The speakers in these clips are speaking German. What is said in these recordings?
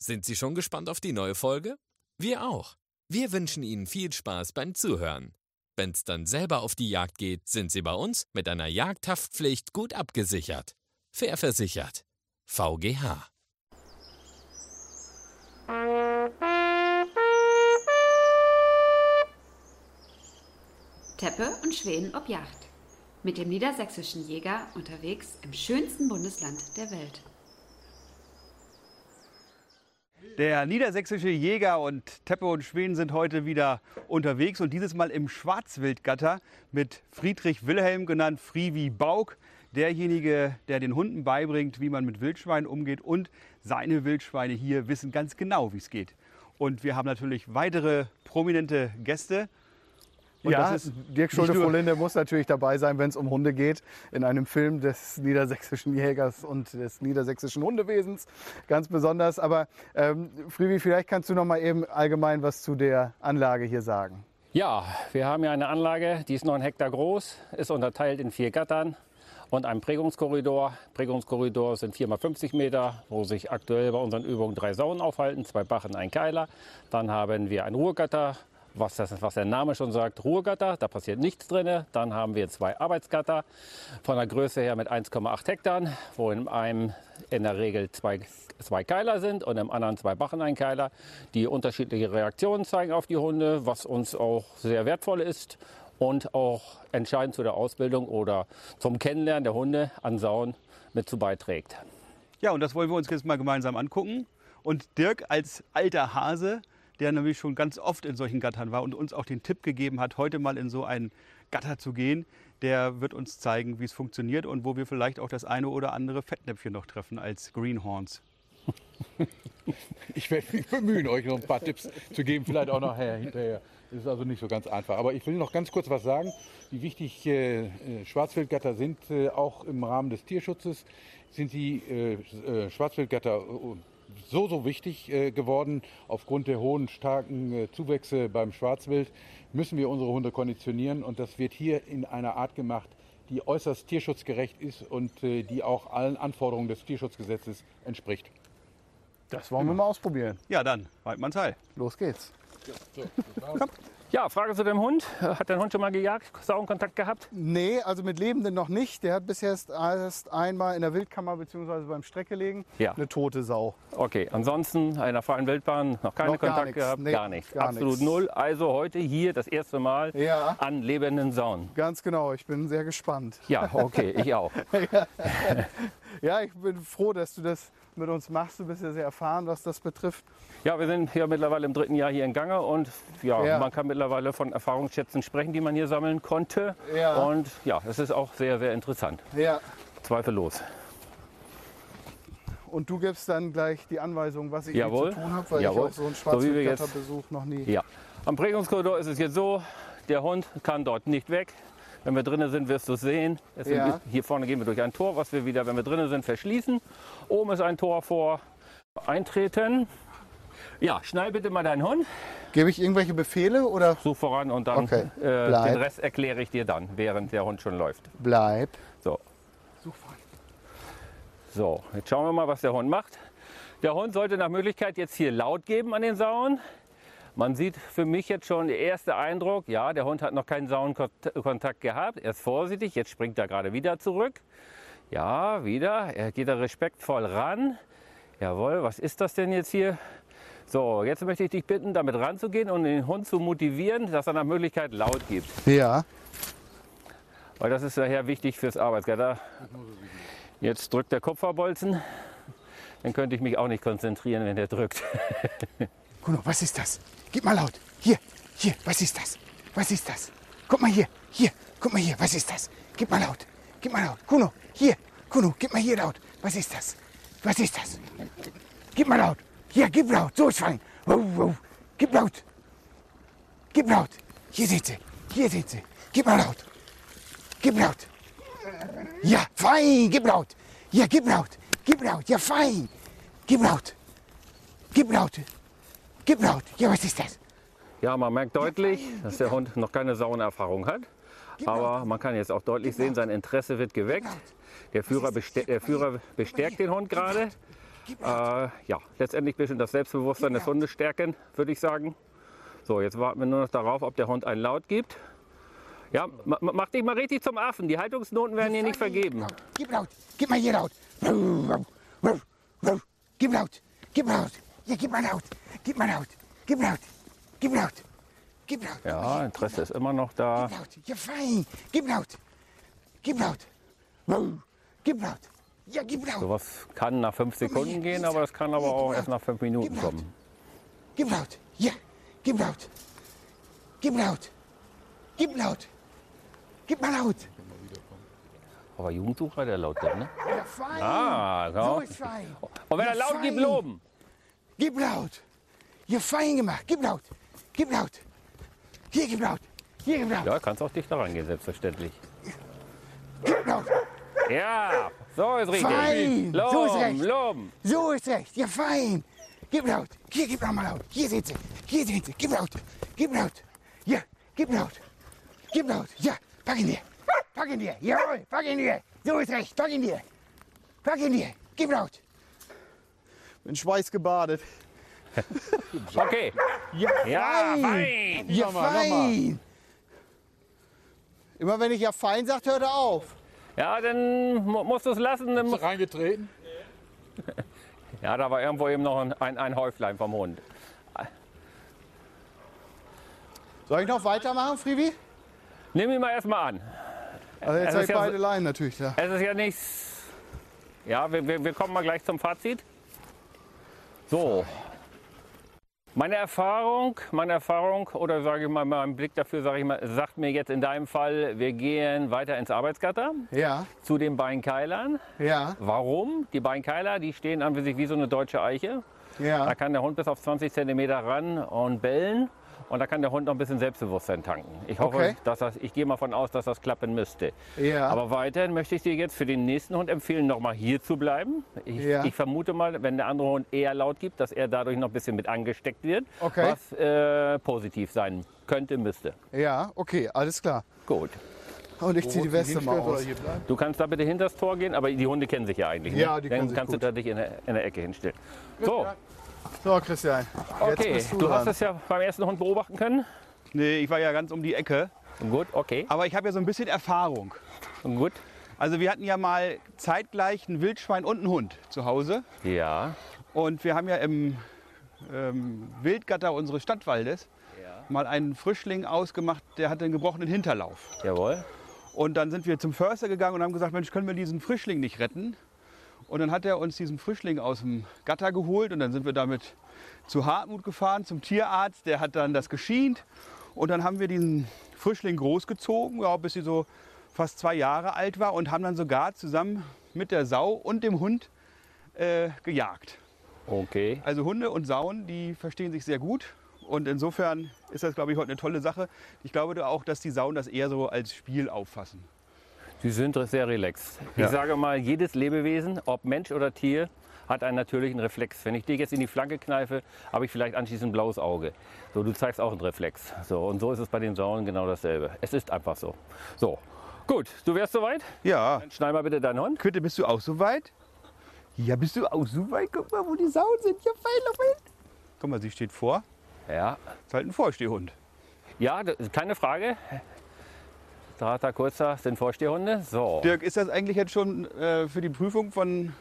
Sind Sie schon gespannt auf die neue Folge? Wir auch. Wir wünschen Ihnen viel Spaß beim Zuhören. Wenn's dann selber auf die Jagd geht, sind Sie bei uns mit einer Jagdhaftpflicht gut abgesichert. Fair versichert. VGH. Teppe und Schweden ob Yacht. Mit dem niedersächsischen Jäger unterwegs im schönsten Bundesland der Welt. Der niedersächsische Jäger und Teppe und Schweden sind heute wieder unterwegs und dieses Mal im Schwarzwildgatter mit Friedrich Wilhelm, genannt Frivi Bauk. Derjenige, der den Hunden beibringt, wie man mit Wildschweinen umgeht und seine Wildschweine hier wissen ganz genau, wie es geht. Und wir haben natürlich weitere prominente Gäste. Und ja, das ist Dirk Schulte-Frohlinde muss natürlich dabei sein, wenn es um Hunde geht. In einem Film des niedersächsischen Jägers und des niedersächsischen Hundewesens. Ganz besonders. Aber ähm, Frivi, vielleicht kannst du noch mal eben allgemein was zu der Anlage hier sagen. Ja, wir haben hier eine Anlage, die ist 9 Hektar groß, ist unterteilt in vier Gattern und einem Prägungskorridor. Prägungskorridor sind 4 x 50 Meter, wo sich aktuell bei unseren Übungen drei Saunen aufhalten, zwei Bachen, ein Keiler. Dann haben wir ein Ruhegatter, was, das, was der Name schon sagt, Ruhegatter, da passiert nichts drin. Dann haben wir zwei Arbeitsgatter von der Größe her mit 1,8 Hektar, wo in einem in der Regel zwei, zwei Keiler sind und im anderen zwei Bachen ein Keiler, die unterschiedliche Reaktionen zeigen auf die Hunde, was uns auch sehr wertvoll ist und auch entscheidend zu der Ausbildung oder zum Kennenlernen der Hunde an Sauen mit zu beiträgt. Ja, und das wollen wir uns jetzt mal gemeinsam angucken. Und Dirk als alter Hase, der nämlich schon ganz oft in solchen Gattern war und uns auch den Tipp gegeben hat, heute mal in so einen Gatter zu gehen, der wird uns zeigen, wie es funktioniert und wo wir vielleicht auch das eine oder andere Fettnäpfchen noch treffen als Greenhorns. Ich werde mich bemühen, euch noch ein paar Tipps zu geben, vielleicht auch nachher hinterher. Das ist also nicht so ganz einfach. Aber ich will noch ganz kurz was sagen, wie wichtig äh, äh, Schwarzwildgatter sind, äh, auch im Rahmen des Tierschutzes sind die äh, äh, Schwarzwildgatter äh, so, so wichtig äh, geworden. Aufgrund der hohen, starken äh, Zuwächse beim Schwarzwild müssen wir unsere Hunde konditionieren und das wird hier in einer Art gemacht, die äußerst tierschutzgerecht ist und äh, die auch allen Anforderungen des Tierschutzgesetzes entspricht. Das wollen wir mal ausprobieren. Ja, dann, Weidmanns Heil. Los geht's. Ja, Frage zu dem Hund. Hat dein Hund schon mal gejagt, Sauenkontakt gehabt? Nee, also mit Lebenden noch nicht. Der hat bisher erst, erst einmal in der Wildkammer bzw. beim Streckelegen Ja. eine tote Sau. Okay, ansonsten in einer freien Wildbahn noch keine Noch Kontakt nichts. gehabt? Nee, gar nichts. gar Absolut nichts. null. Also heute hier das erste Mal Ja. an lebenden Sauen. Ganz genau, ich bin sehr gespannt. Ja, okay, ich auch. Ja, ich bin froh, dass du das mit uns machst. Du bist ja sehr erfahren, was das betrifft. Ja, wir sind ja mittlerweile im dritten Jahr hier in Gange und ja, Ja. man kann mittlerweile von Erfahrungsschätzen sprechen, die man hier sammeln konnte. Ja. Und ja, es ist auch sehr, sehr interessant. Ja. Zweifellos. Und du gibst dann gleich die Anweisung, was ich hier Jawohl. zu tun habe, weil Jawohl. ich auch so einen So jetzt- Schwarzwildgatterbesuch noch nie. Ja. Am Prägungskorridor ist es jetzt so, der Hund kann dort nicht weg. Wenn wir drinnen sind, wirst du es sehen. Es Ja. Hier vorne gehen wir durch ein Tor, was wir wieder, wenn wir drinnen sind, verschließen. Oben ist ein Tor vor. Eintreten. Ja, schnall bitte mal deinen Hund. Gebe ich irgendwelche Befehle oder Such voran und dann Okay. äh, den Rest erkläre ich dir dann, während der Hund schon läuft. bleib? So. So, jetzt schauen wir mal, was der Hund macht. Der Hund sollte nach Möglichkeit jetzt hier laut geben an den Sauen. Man sieht für mich jetzt schon der erste Eindruck, ja, der Hund hat noch keinen Sauenkontakt gehabt. Er ist vorsichtig, jetzt springt er gerade wieder zurück. Ja, wieder. Er geht da respektvoll ran. Jawohl, was ist das denn jetzt hier? So, jetzt möchte ich dich bitten, damit ranzugehen und den Hund zu motivieren, dass er nach Möglichkeit laut gibt. Ja. Weil das ist daher wichtig fürs Arbeitsgatter. Jetzt drückt der Kupferbolzen. Dann könnte ich mich auch nicht konzentrieren, wenn der drückt. Kuno, was ist das? Gib mal laut. Hier, hier, was ist das? Was ist das? Guck mal hier, hier, guck mal hier, was ist das? Gib mal laut. Gib mal laut. Kuno, hier, Kuno, gib mal hier laut. Was ist das? Was ist das? Gib mal laut. Hier, gib laut. So ist fein. Gib laut. Gib laut. Hier sind sie. Hier sind sie. Gib mal laut. Gib laut. Ja, fein. Gib laut. Ja, gib laut. Gib laut. Ja, fein. Gib laut. Gib laut. Gib laut. Ja, was ist das? Ja, man merkt deutlich, dass der Hund noch keine Sauenerfahrung hat. Aber man kann jetzt auch deutlich sehen, sein Interesse wird geweckt. Der Führer, der Führer bestärkt den Hund gerade. Äh, ja, letztendlich ein bisschen das Selbstbewusstsein des Hundes stärken, würde ich sagen. So, jetzt warten wir nur noch darauf, ob der Hund einen Laut gibt. Ja, ma- ma- mach dich mal richtig zum Affen. Die Haltungsnoten werden hier nicht vergeben. Gib laut. Gib mal hier laut. Gib laut. Gib laut. Ja, gib mal laut. Gib mal laut. Gib laut. Gib laut. Gib laut. Ja, Interesse ist immer noch da. Gib laut. Ja, fein. Gib laut. Gib laut. Gib laut. Ja, gib laut. Sowas kann nach fünf Sekunden gehen, aber das kann aber auch erst nach fünf Minuten kommen. Gib laut. Ja, gib laut. Gib laut. Gib laut. Gib mal laut. Aber Jugendsucher, der laut wird, ne? Ja, fein. Ah, So so. ist fein. Und wenn er Ja, laut gibt, fein. loben. Gib laut. Ja, fein gemacht. Gib laut. Gib laut. Hier, gib laut. Hier, gib laut. Ja, kannst auch dichter rangehen, selbstverständlich. Gib laut. Ja, so ist richtig. Fein. So ist recht. loben. So ist recht. Ja, fein. Gib laut. Hier, gib noch mal laut. Hier sind sie. Hier sind sie. Gib laut. Gib laut. Ja, gib laut. Gib laut. Ja, pack ihn dir. Pack ihn dir. Jawohl, pack ihn dir. So ist recht. Pack ihn dir. Pack ihn dir. Gib laut. In Schweiß gebadet. Okay. Ja, Ja, fein. fein. Ja, Nochmal, fein. Immer wenn ich ja fein sagt, hört er auf. Ja, dann mu- musst du es lassen. Dann mu- Reingetreten. Ja, da war irgendwo eben noch ein, ein, ein Häuflein vom Hund. Soll ich noch weitermachen, Frivi? Nimm ihn mal erstmal an. Also jetzt habe ich ja beide so- Leinen natürlich da. Es ist ja nichts. Ja, wir, wir, wir kommen mal gleich zum Fazit. So. Meine Erfahrung, meine Erfahrung oder sage ich mal, mein Blick dafür, sage ich mal, sagt mir jetzt in deinem Fall, wir gehen weiter ins Arbeitsgatter Ja, zu den Beinkeilern. ja, Warum? Die Beinkeiler, die stehen an sich wie so eine deutsche Eiche. Da ja. kann der Hund bis auf 20 cm ran und bellen. Und da kann der Hund noch ein bisschen Selbstbewusstsein tanken. Ich hoffe, Okay. dass das, ich gehe mal von aus, dass das klappen müsste. Ja. Aber weiterhin möchte ich dir jetzt für den nächsten Hund empfehlen, noch mal hier zu bleiben. Ich, Ja. ich vermute mal, wenn der andere Hund eher laut gibt, dass er dadurch noch ein bisschen mit angesteckt wird. Okay. Was äh, positiv sein könnte, müsste. Ja, okay, alles klar. Gut. Und ich ziehe die Weste mal Oder aus. hier bleiben? Du kannst da bitte hinter das Tor gehen, aber die Hunde kennen sich ja eigentlich. Ja, ne? die Dann kennen sich kannst gut. du da dich in der, in der Ecke hinstellen. So, So, Christian. Jetzt okay. bist du, Du hast es ja beim ersten Hund beobachten können. Nee, ich war ja ganz um die Ecke. Gut, okay. Aber ich habe ja so ein bisschen Erfahrung. Gut. Also wir hatten ja mal zeitgleich ein Wildschwein und einen Hund zu Hause. Ja. Und wir haben ja im ähm, Wildgatter unseres Stadtwaldes mal einen Frischling ausgemacht, der hatte einen gebrochenen Hinterlauf. Jawohl. Und dann sind wir zum Förster gegangen und haben gesagt, Mensch, können wir diesen Frischling nicht retten? Und dann hat er uns diesen Frischling aus dem Gatter geholt und dann sind wir damit zu Hartmut gefahren, zum Tierarzt. Der hat dann das geschient und dann haben wir diesen Frischling großgezogen, ja, bis sie so fast zwei Jahre alt war und haben dann sogar zusammen mit der Sau und dem Hund äh, gejagt. Okay. Also Hunde und Sauen, die verstehen sich sehr gut. Und insofern ist das, glaube ich, heute eine tolle Sache. Ich glaube auch, dass die Sauen das eher so als Spiel auffassen. Sie sind sehr relaxed. Ja. Ich sage mal, jedes Lebewesen, ob Mensch oder Tier, hat einen natürlichen Reflex. Wenn ich dich jetzt in die Flanke kneife, habe ich vielleicht anschließend ein blaues Auge. So, du zeigst auch einen Reflex. So, und so ist es bei den Sauen genau dasselbe. Es ist einfach so. So, gut, du wärst soweit? Ja. Dann schnall mal bitte deinen Hund. Quitte, bist du auch so weit? Ja, bist du auch so weit? Guck mal, wo die Sauen sind. Ja, fein, fein. Guck mal, sie steht vor. Ja, Ist halt ein Vorstehhund. ja das keine Frage. Drater, kurzer sind Vorstehhunde. So. Dirk, ist das eigentlich jetzt schon äh, für die Prüfung von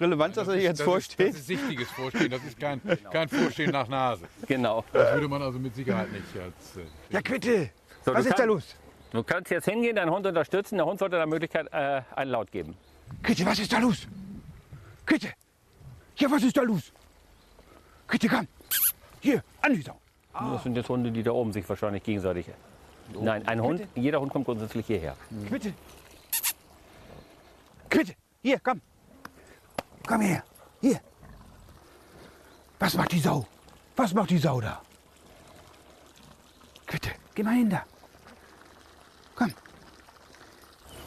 Relevanz, dass er hier jetzt das vorsteht? Ist, das ist sichtiges Vorstehen, das ist kein, kein Vorstehen nach Nase. Genau. Das würde man also mit Sicherheit nicht als... Äh, ja, Quitte. So, Was ist da kann- los? Du kannst jetzt hingehen, deinen Hund unterstützen. Der Hund sollte der Möglichkeit äh, einen Laut geben. Quitte, was ist da los? Quitte. Ja, was ist da los? Quitte, komm. Hier, an die Sau. Das sind jetzt Hunde, die da oben sich wahrscheinlich gegenseitig. Nein, ein Hund, jeder Hund kommt grundsätzlich hierher. Quitte. Quitte, hier, komm. Komm her. Hier. Was macht die Sau? Was macht die Sau da? Quitte, geh mal hin da. Komm.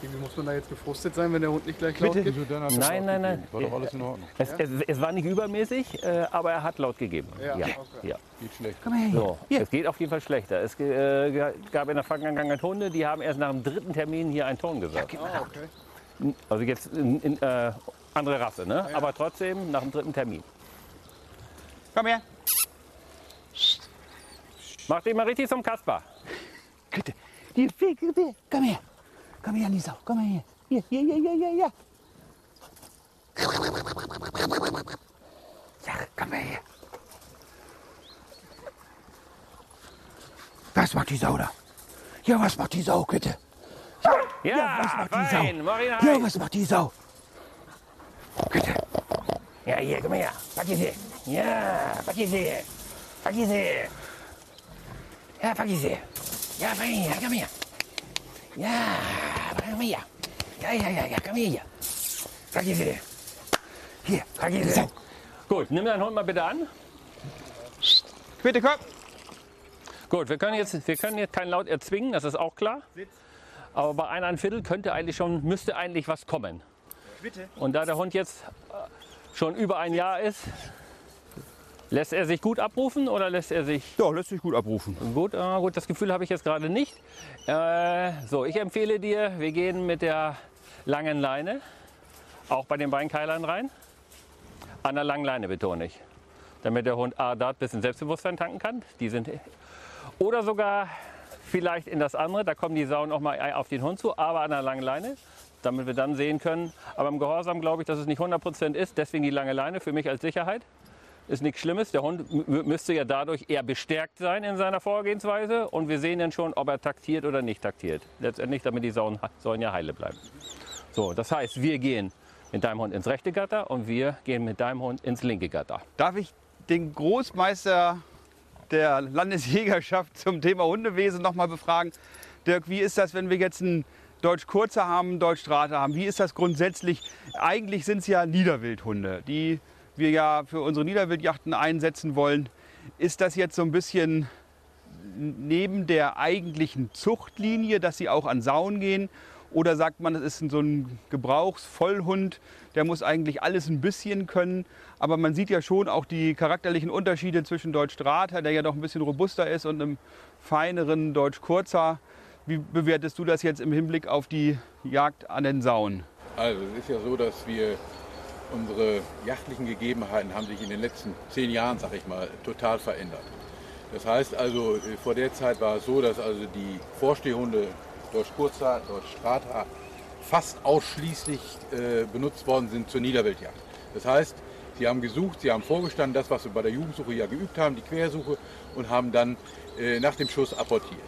Wie muss man da jetzt gefrustet sein, wenn der Hund nicht gleich Bitte. laut gibt? hat er Nein, nein, nein. War doch alles in Ordnung. Es, es, es war nicht übermäßig, äh, aber er hat laut gegeben. Ja, ja, okay. ja. Geht schlecht. Komm her. So, Hier. es geht auf jeden Fall schlechter. Es äh, gab in der Vergangenheit Hunde, die haben erst nach dem dritten Termin hier einen Ton gesagt. Ah, okay. Also jetzt in, in, äh, Andere Rasse, ne? Aber trotzdem nach dem dritten Termin. Komm her. Mach dich mal richtig zum Kasper. Bitte. Die Fliege, bitte. Komm her. Her an die Sau. Komm mal her. Hier, hier, hier, hier, hier, hier. Ja, komm mal her. Was macht die Sau da? Ja, was macht die Sau, bitte? Ja, was macht die. Sau? Ja, was macht die Sau? Bitte. Ja, hier, komm her. Pack sie. Ja, pack sie. Pack sie. Ja, pack. Ja, fein, ja, komm her. Ja, komm her. Ja, ja, ja, ja, komm her. Pack sie. Hier, die sie. Sau. Gut, nimm deinen Hund mal bitte an. Bitte komm. Gut, wir können jetzt, wir können jetzt keinen Laut erzwingen, das ist auch klar. Aber bei eineinhalb Viertel könnte eigentlich schon, müsste eigentlich was kommen. Bitte. Und da der Hund jetzt äh, schon über ein Jahr ist, lässt er sich gut abrufen oder lässt er sich Ja, lässt sich gut abrufen. gut? Ah, gut, das Gefühl habe ich jetzt gerade nicht. Äh, so, ich empfehle dir, wir gehen mit der langen Leine, auch bei den Beinkeilern rein. An der langen Leine betone ich. Damit der Hund A, dort ein bisschen Selbstbewusstsein tanken kann. Die sind, oder sogar vielleicht in das andere, da kommen die Sauen auch mal auf den Hund zu, aber an der langen Leine, damit wir dann sehen können. Aber im Gehorsam glaube ich, dass es nicht 100% ist, deswegen die lange Leine für mich als Sicherheit. Ist nichts Schlimmes. Der Hund müsste ja dadurch eher bestärkt sein in seiner Vorgehensweise. Und wir sehen dann schon, ob er taktiert oder nicht taktiert. Letztendlich, damit die Sauen sollen ja heile bleiben. So, das heißt, wir gehen mit deinem Hund ins rechte Gatter und wir gehen mit deinem Hund ins linke Gatter. Darf ich den Großmeister der Landesjägerschaft zum Thema Hundewesen noch befragen? Dirk, wie ist das, wenn wir jetzt einen Deutsch Kurzer haben, Deutsch Strata haben? Wie ist das grundsätzlich? Eigentlich sind es ja Niederwildhunde, die wir ja für unsere Niederwildjachten einsetzen wollen. Ist das jetzt so ein bisschen neben der eigentlichen Zuchtlinie, dass sie auch an Sauen gehen? Oder sagt man, das ist so ein Gebrauchsvollhund, der muss eigentlich alles ein bisschen können? Aber man sieht ja schon auch die charakterlichen Unterschiede zwischen Deutsch Strata, der ja doch ein bisschen robuster ist, und einem feineren Deutsch Kurzer. Wie bewertest du das jetzt im Hinblick auf die Jagd an den Sauen? Also es ist ja so, dass wir unsere jachtlichen Gegebenheiten haben sich in den letzten zehn Jahren, sag ich mal, total verändert. Das heißt also, äh, vor der Zeit war es so, dass also die Vorstehhunde Deutsch Kurzer, Deutsch Strata fast ausschließlich äh, benutzt worden sind zur Niederwildjagd. Das heißt, sie haben gesucht, sie haben vorgestanden, das, was wir bei der Jugendsuche ja geübt haben, die Quersuche, und haben dann äh, nach dem Schuss apportiert.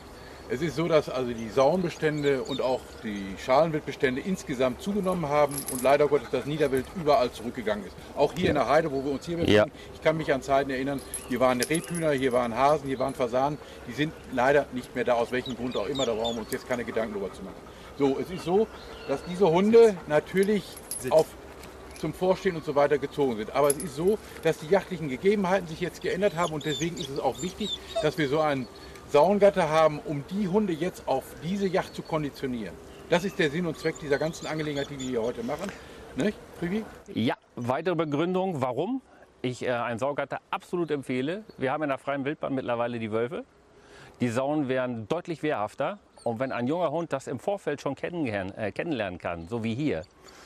Es ist so, dass also die Sauenbestände und auch die Schalenwildbestände insgesamt zugenommen haben und leider Gottes das Niederwild überall zurückgegangen ist. Auch hier in der Heide, wo wir uns hier befinden. Ja. Ich kann mich an Zeiten erinnern, hier waren Rebhühner, hier waren Hasen, hier waren Fasanen. Die sind leider nicht mehr da, aus welchem Grund auch immer. Da brauchen wir uns jetzt keine Gedanken darüber zu machen. So, es ist so, dass diese Hunde natürlich auf zum Vorstehen und so weiter gezogen sind. Aber es ist so, dass die jachtlichen Gegebenheiten sich jetzt geändert haben und deswegen ist es auch wichtig, dass wir so einen Saungatter haben, um die Hunde jetzt auf diese Yacht zu konditionieren. Das ist der Sinn und Zweck dieser ganzen Angelegenheit, die wir hier heute machen. Nicht, Privi? Ja, weitere Begründung, warum ich äh, einen Saugatter absolut empfehle. Wir haben in der freien Wildbahn mittlerweile die Wölfe. Die Sauen wären deutlich wehrhafter. Und wenn ein junger Hund das im Vorfeld schon kennenlernen, äh, kennenlernen kann, so wie hier,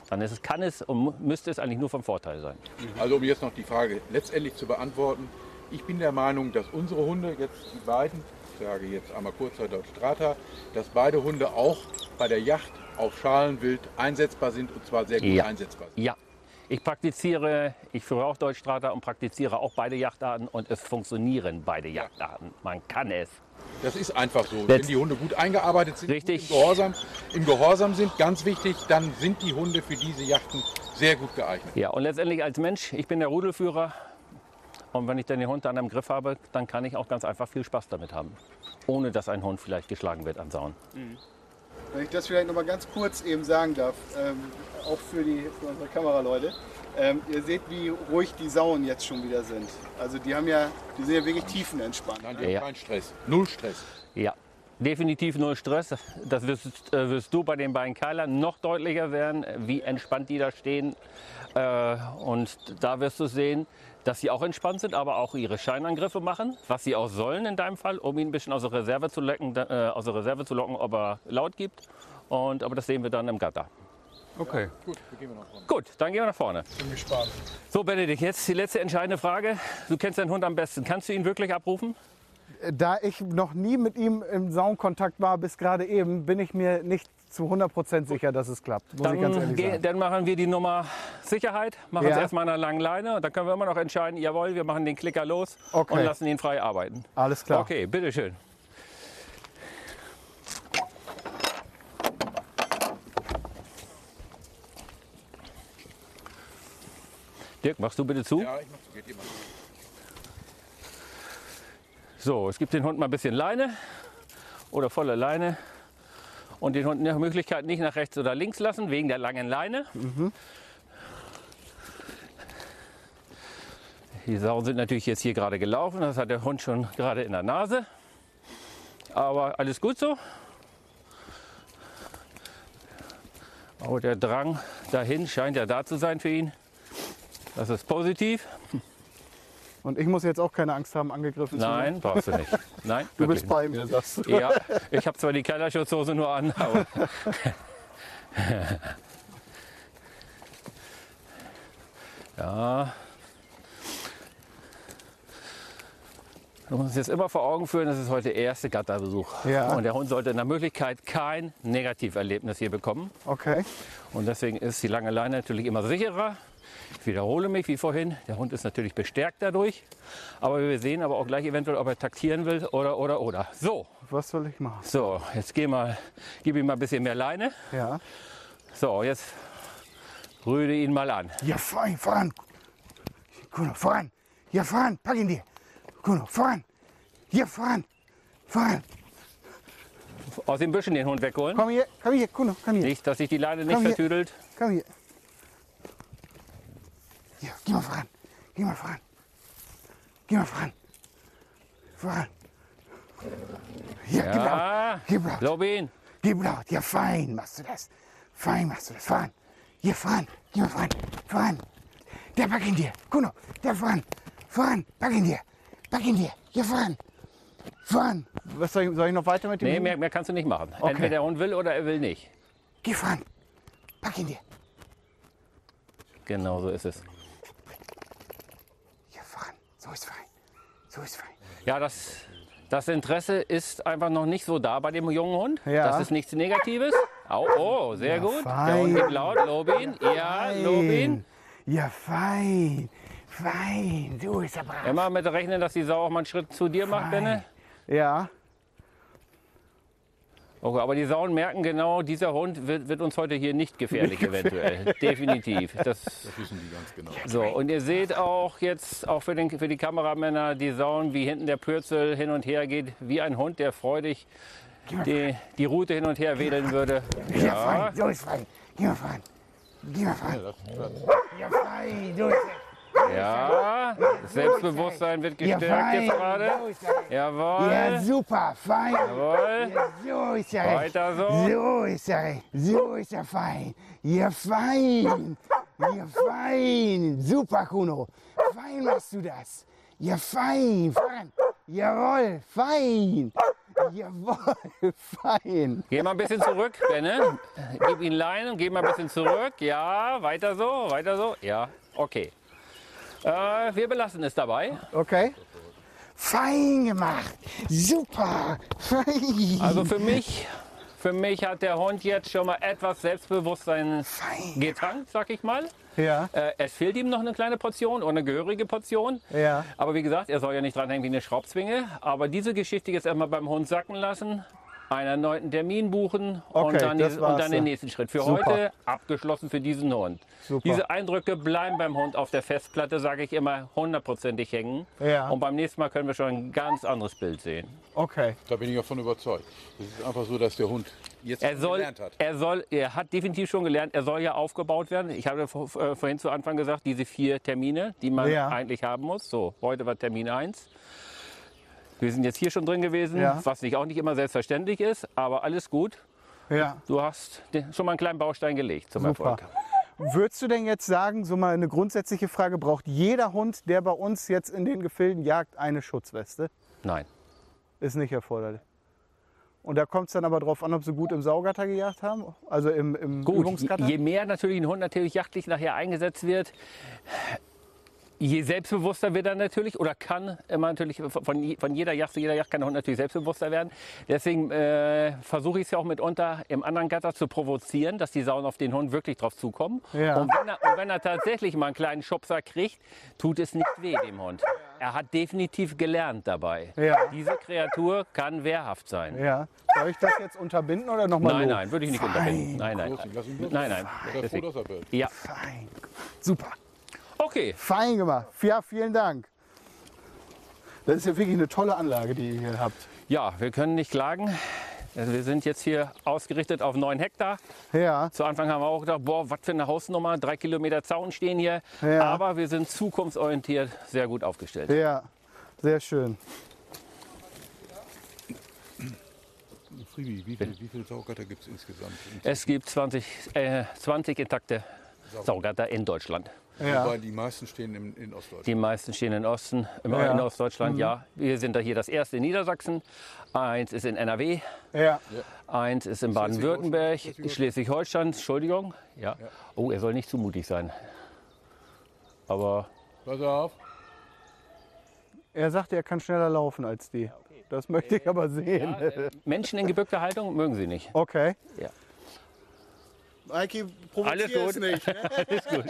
dann es, kann es und müsste es eigentlich nur vom Vorteil sein. Also um jetzt noch die Frage letztendlich zu beantworten. Ich bin der Meinung, dass unsere Hunde, jetzt die beiden, sage jetzt einmal kurzer Deutsch Strata, dass beide Hunde auch bei der Yacht auf Schalenwild einsetzbar sind und zwar sehr gut Ja. einsetzbar sind. Ja, ich praktiziere, ich führe auch Deutschstrata und praktiziere auch beide Jachtarten und es funktionieren beide Jachtarten. Man kann es. Das ist einfach so. Wenn die Hunde gut eingearbeitet sind, Richtig. Im, Gehorsam, im Gehorsam sind, ganz wichtig, dann sind die Hunde für diese Yachten sehr gut geeignet. Ja, und letztendlich als Mensch, ich bin der Rudelführer. Und wenn ich dann den Hund dann im Griff habe, dann kann ich auch ganz einfach viel Spaß damit haben. Ohne dass ein Hund vielleicht geschlagen wird an Sauen. Wenn ich das vielleicht noch mal ganz kurz eben sagen darf, ähm, auch für, die, für unsere Kameraleute. Ähm, ihr seht, wie ruhig die Sauen jetzt schon wieder sind. Also die haben ja, die sind ja wirklich tiefenentspannt. Nein, die haben Ja. keinen Stress. Null Stress. Ja, definitiv null Stress. Das wirst, äh, wirst du bei den beiden Keilern noch deutlicher werden, wie entspannt die da stehen. Äh, und da wirst du sehen, dass sie auch entspannt sind, aber auch ihre Scheinangriffe machen, was sie auch sollen in deinem Fall, um ihn ein bisschen aus der Reserve zu locken, äh, aus der Reserve zu locken, ob er laut gibt. Und, aber das sehen wir dann im Gatter. Okay. Gut, wir gehen wir nach vorne. Gut, dann gehen wir nach vorne. Bin gespannt. So, Benedikt, jetzt die letzte entscheidende Frage. Du kennst deinen Hund am besten. Kannst du ihn wirklich abrufen? Da ich noch nie mit ihm im Saunkontakt war bis gerade eben, bin ich mir nicht zu 100% sicher, dass es klappt. Muss ich ganz Dann, ehrlich sagen. dann machen wir die Nummer Sicherheit, machen es Ja. erstmal an einer langen Leine und dann können wir immer noch entscheiden, jawohl, wir machen den Klicker los Okay. und lassen ihn frei arbeiten. Alles klar. Okay, bitteschön. Dirk, machst du bitte zu? Ja, ich mach so, geht immer. So, es gibt den Hund mal ein bisschen Leine oder volle Leine und den Hund nach Möglichkeit nicht nach rechts oder links lassen, wegen der langen Leine. Die Sauen sind natürlich jetzt hier gerade gelaufen, das hat der Hund schon gerade in der Nase. Aber alles gut so. Aber der Drang dahin scheint ja da zu sein für ihn. Das ist positiv. Und ich muss jetzt auch keine Angst haben, angegriffen zu werden. Nein, brauchst du nicht. Nein, Du bist bei mir, sagst du. Ja, ich habe zwar die Kellerschutzhose nur an, aber. ja. Du musst uns jetzt immer vor Augen führen, das ist heute der erste Gatterbesuch. Ja. Und der Hund sollte nach Möglichkeit kein Negativerlebnis hier bekommen. Okay. Und deswegen ist die lange Leine natürlich immer sicherer. Ich wiederhole mich wie vorhin. Der Hund ist natürlich bestärkt dadurch. Aber wir sehen aber auch gleich eventuell, ob er taktieren will oder, oder, oder. So, Was soll ich machen? so, jetzt geh mal, gib ihm mal ein bisschen mehr Leine. Ja. So, jetzt rühre ihn mal an. Ja, fein, voran. Kuno, voran. Ja, voran. Pack ihn dir. Kuno, voran. Hier, voran. Voran. Aus den Büschen den Hund wegholen. Komm hier, komm hier, Kuno, komm hier. Nicht, dass sich die Leine nicht Komm vertüdelt. Komm hier. Ja, geh mal voran. Geh mal voran. Geh mal voran. Voran. Hier, gib laut. Ja, Gib laut. glaub ihn. Gib laut. Ja, fein machst du das. Fein machst du das. Voran. Hier, voran. Geh mal voran. Voran. Der pack ihn dir. Kuno, der voran. Voran. Pack ihn dir. Pack ihn dir. Hier, voran. Voran. Was soll ich, soll ich noch weiter mit dem? Nee, mehr, mehr kannst du nicht machen. Okay. Entweder der Hund will oder er will nicht. Geh voran. Pack ihn dir. Genau so ist es. So ist fein. So ist fein. Ja, das, das Interesse ist einfach noch nicht so da bei dem jungen Hund. Ja. Das ist nichts Negatives. Au, oh, sehr gut. Der fein. Hund gibt laut, lob ihn. Ja, lob ihn. Ja, fein. Fein. So ist er brav. Immer mit rechnen, dass die Sau auch mal einen Schritt zu dir macht, Benne. Ja. Okay, aber die Sauen merken genau, dieser Hund wird, wird uns heute hier nicht gefährlich, eventuell. Definitiv. Das, Das wissen die ganz genau. so, und ihr seht auch jetzt, auch für, den, für die Kameramänner, die Sauen, wie hinten der Pürzel hin und her geht, wie ein Hund, der freudig die, die Route hin und her wedeln würde. Ja, fein. So ist fein. Geh mal voran. Geh mal voran. Ja, fein. So ja. Selbstbewusstsein wird Ja, gestärkt fein. jetzt gerade. So ist er. Ja, Jawohl. super. Fein. Jawohl. Ja, so ist er. recht. Weiter so. So ist er. recht. So ist er fein. Ja, fein. Ja, fein. Super, Kuno. Fein machst du das. Ja, fein. Voran. Jawohl. Fein. Jawohl. Fein. Geh mal ein bisschen zurück, Benne. Gib ihn Leinen und geh mal ein bisschen zurück. Ja, weiter so, weiter so. Ja, okay. Äh, wir belassen es dabei. Okay. Fein gemacht. Super. Fein. Also für mich, für mich hat der Hund jetzt schon mal etwas Selbstbewusstsein Fein. getankt, sag ich mal. Ja. Äh, es fehlt ihm noch eine kleine Portion oder eine gehörige Portion. Ja. Aber wie gesagt, er soll ja nicht dranhängen wie eine Schraubzwinge. Aber diese Geschichte jetzt erstmal beim Hund sacken lassen, einen erneuten Termin buchen Okay, und, dann, die- und dann den nächsten Schritt. Für Super. heute abgeschlossen für diesen Hund. Super. Diese Eindrücke bleiben beim Hund auf der Festplatte, sage ich immer, hundertprozentig hängen. Ja. Und beim nächsten Mal können wir schon ein ganz anderes Bild sehen. Okay. Da bin ich auch von überzeugt. Es ist einfach so, dass der Hund jetzt Er schon soll, gelernt hat. er soll, er hat definitiv schon gelernt, er soll ja aufgebaut werden. Ich habe äh, vorhin zu Anfang gesagt, diese vier Termine, die man Ja. eigentlich haben muss. So, heute war Termin 1. Wir sind jetzt hier schon drin gewesen, Ja. was nicht auch nicht immer selbstverständlich ist, aber alles gut. Ja. Du hast schon mal einen kleinen Baustein gelegt zum Super. Erfolg. Würdest du denn jetzt sagen, so mal eine grundsätzliche Frage, braucht jeder Hund, der bei uns jetzt in den Gefilden jagt, eine Schutzweste? Nein. Ist nicht erforderlich. Und da kommt es dann aber drauf an, ob sie gut im Saugatter gejagt haben, also im, im Gut, je, Übungsgatter. je mehr natürlich ein Hund natürlich jachtlich nachher eingesetzt wird, je selbstbewusster wird er natürlich oder kann immer natürlich von, von jeder Yacht zu jeder Yacht kann der Hund natürlich selbstbewusster werden. Deswegen äh, versuche ich es ja auch mitunter im anderen Gatter zu provozieren, dass die Sauen auf den Hund wirklich drauf zukommen. Ja. Und, wenn er, und wenn er tatsächlich mal einen kleinen Schubser kriegt, tut es nicht weh dem Hund. Er hat definitiv gelernt dabei. Ja. Diese Kreatur kann wehrhaft sein. ja. Soll ich das jetzt unterbinden oder nochmal Nein, los? nein, würde ich nicht unterbinden. Nein, nein. Nein, nein. Er bellt. Ja, Fein. Super. Okay. Fein gemacht. Ja, vielen Dank. Das ist ja wirklich eine tolle Anlage, die ihr hier habt. Ja, wir können nicht klagen. Also wir sind jetzt hier ausgerichtet auf 9 Hektar. Ja, Zu Anfang haben wir auch gedacht, boah, was für eine Hausnummer, drei Kilometer Zaun stehen hier. Ja. Aber wir sind zukunftsorientiert sehr gut aufgestellt. ja. Sehr schön. Fribi, wie viele wie viel Saugatter gibt es insgesamt? Es gibt 20, äh, 20 intakte Saugatter in Deutschland. Ja. Wobei die meisten stehen im, in Ostdeutschland. Die meisten stehen in Osten, immer Ja. Mhm. in Ostdeutschland, ja. Wir sind da hier das erste in Niedersachsen. Eins ist in NRW, Ja. eins ist in Baden-Württemberg, Schleswig-Holstein. Entschuldigung. Ja. Oh, er soll nicht zu mutig sein. Aber Pass auf. Er sagte, er kann schneller laufen als die. Das möchte ich aber sehen. Menschen in gebückter Haltung mögen sie nicht. Okay. Maiki, Alles provozier es gut. nicht. Ne? Alles gut.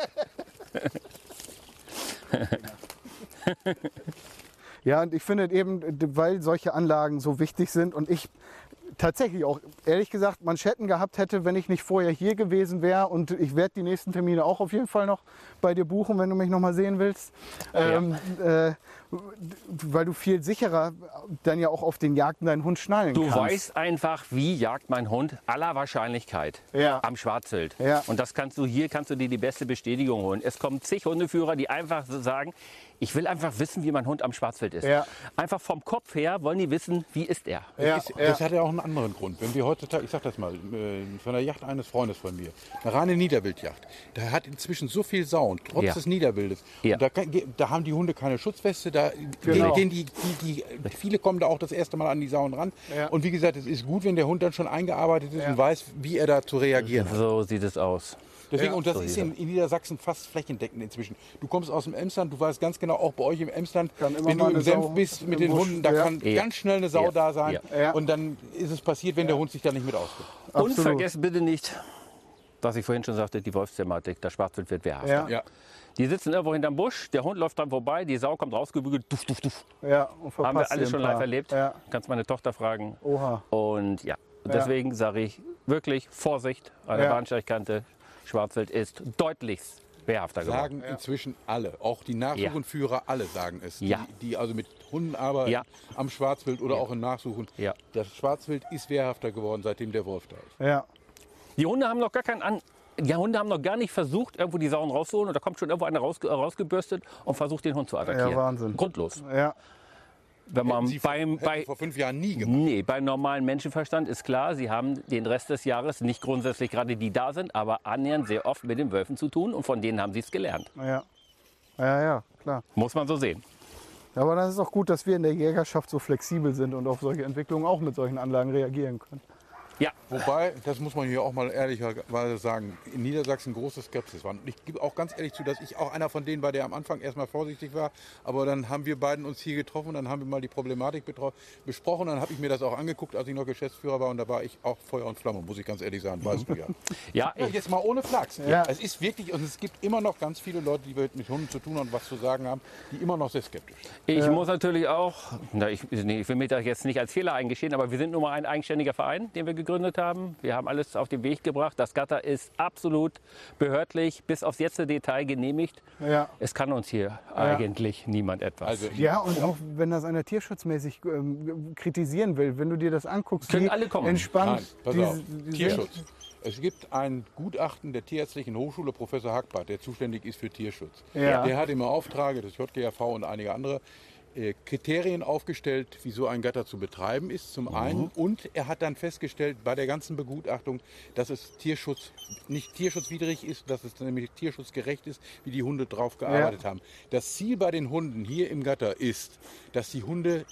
Ja, und ich finde eben, weil solche Anlagen so wichtig sind und ich tatsächlich auch, ehrlich gesagt, Manschetten gehabt hätte, wenn ich nicht vorher hier gewesen wäre. Und ich werde die nächsten Termine auch auf jeden Fall noch bei dir buchen, wenn du mich noch mal sehen willst. Ähm, äh, weil du viel sicherer dann ja auch auf den Jagden deinen Hund schnallen Du kannst. weißt einfach, wie jagt mein Hund aller Wahrscheinlichkeit Ja. am Schwarzwild. Ja. Und das kannst du hier kannst du dir die beste Bestätigung holen. Es kommen zig Hundeführer, die einfach so sagen, ich will einfach wissen, wie mein Hund am Schwarzwild ist. Ja. Einfach vom Kopf her wollen die wissen, wie ist er. Ja, ist. Das hat ja auch einen anderen Grund. Wenn wir heutzutage, ich sag das mal, äh, von der Yacht eines Freundes von mir, eine reine Niederwildjacht, der hat inzwischen so viel Sauen, trotz Ja. des Niederwildes. Ja. Und da, da haben die Hunde keine Schutzweste, da Genau. gehen, die, die, die, viele kommen da auch das erste Mal an die Sauen ran. Ja. Und wie gesagt, es ist gut, wenn der Hund dann schon eingearbeitet ist und weiß, wie er da zu reagieren hat. So sieht es aus. Deswegen, und das So ist in, in Niedersachsen fast flächendeckend inzwischen. Du kommst aus dem Emsland, du weißt ganz genau, auch bei euch im Emsland, wenn du im Senf Sau bist mit den Busch, Hunden, da ja. kann Ja. ganz schnell eine Sau Ja. da sein. Ja. Und dann ist es passiert, wenn der Hund sich da nicht mit auskennt. Und vergesst bitte nicht, was ich vorhin schon sagte, die Wolfsthematik. Der Schwarzwild wird wehrhaft. Ja. Ja. Die sitzen irgendwo hinterm Busch, der Hund läuft dran vorbei, die Sau kommt rausgebügelt, duff, duff, duff. Ja, und Haben wir alles schon live erlebt. Ja. Kannst meine Tochter fragen. Oha. Und ja, und Ja. deswegen sage ich wirklich Vorsicht an der Ja. Bahnsteigkante. Schwarzwild ist deutlichst wehrhafter geworden. Sagen inzwischen alle, auch die Nachsuchenführer, alle sagen es, Ja. die, die also mit Hunden arbeiten Ja. am Schwarzwild oder auch im Nachsuchen. Ja. Das Schwarzwild ist wehrhafter geworden, seitdem der Wolf da ist. Ja. Die Hunde haben noch gar keinen an. Die Hunde haben noch gar nicht versucht, irgendwo die Sauen rauszuholen. Und da kommt schon irgendwo einer rausge rausgebürstet und versucht, den Hund zu attackieren. Ja, Wahnsinn. Grundlos. Ja. Wenn man Sie beim, bei, vor fünf Jahren nie gemacht. Nee, beim normalen Menschenverstand ist klar, sie haben den Rest des Jahres nicht grundsätzlich gerade die da sind, aber annähernd sehr oft mit den Wölfen zu tun und von denen haben sie es gelernt. Ja. Ja, ja, klar. Muss man so sehen. Aber das ist auch gut, dass wir in der Jägerschaft so flexibel sind und auf solche Entwicklungen auch mit solchen Anlagen reagieren können. Ja, Wobei, das muss man hier auch mal ehrlicherweise sagen, in Niedersachsen große Skepsis war. Und ich gebe auch ganz ehrlich zu, dass ich auch einer von denen war, der am Anfang erstmal vorsichtig war. Aber dann haben wir beiden uns hier getroffen, dann haben wir mal die Problematik besprochen. Dann habe ich mir das auch angeguckt, als ich noch Geschäftsführer war. Und da war ich auch Feuer und Flamme, muss ich ganz ehrlich sagen, weißt du ja. ja, Ja, ich, jetzt mal ohne Flachs. Ja. Es ist wirklich, und es gibt immer noch ganz viele Leute, die mit Hunden zu tun haben und was zu sagen haben, die immer noch sehr skeptisch sind. ich muss natürlich auch, na, ich, nee, ich will mir das jetzt nicht als Fehler eingestehen, aber wir sind nun mal ein eigenständiger Verein, den wir gegründet haben. Wir haben alles auf den Weg gebracht. Das Gatter ist absolut behördlich bis aufs letzte Detail genehmigt. Ja. Es kann uns hier eigentlich niemand etwas. Also Ja, und auch wenn das einer tierschutzmäßig ähm, kritisieren will, wenn du dir das anguckst, Können alle kommen. entspannt Nein, pass die, auf. die Tierschutz. Es gibt ein Gutachten der Tierärztlichen Hochschule, Professor Hackbart, der zuständig ist für Tierschutz. Ja. Der hat im Auftrag des JGAV und einige andere äh, Kriterien aufgestellt, wie so ein Gatter zu betreiben ist, zum einen. Und er hat dann festgestellt bei der ganzen Begutachtung, dass es Tierschutz nicht tierschutzwidrig ist, dass es nämlich tierschutzgerecht ist, wie die Hunde drauf gearbeitet haben. Das Ziel bei den Hunden hier im Gatter ist, dass die Hunde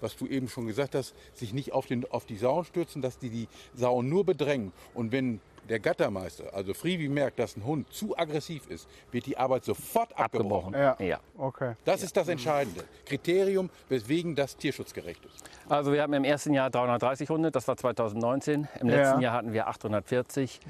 was du eben schon gesagt hast, sich nicht auf, den, auf die Sauen stürzen, dass die die Sauen nur bedrängen. Und wenn der Gattermeister, also Frivi, merkt, dass ein Hund zu aggressiv ist, wird die Arbeit sofort abgebrochen. Ja. Ja. Okay. Das ist das entscheidende Kriterium, weswegen das tierschutzgerecht ist. Also wir haben im ersten Jahr 330 Hunde, das war 2019. Im letzten Ja. Jahr hatten wir 840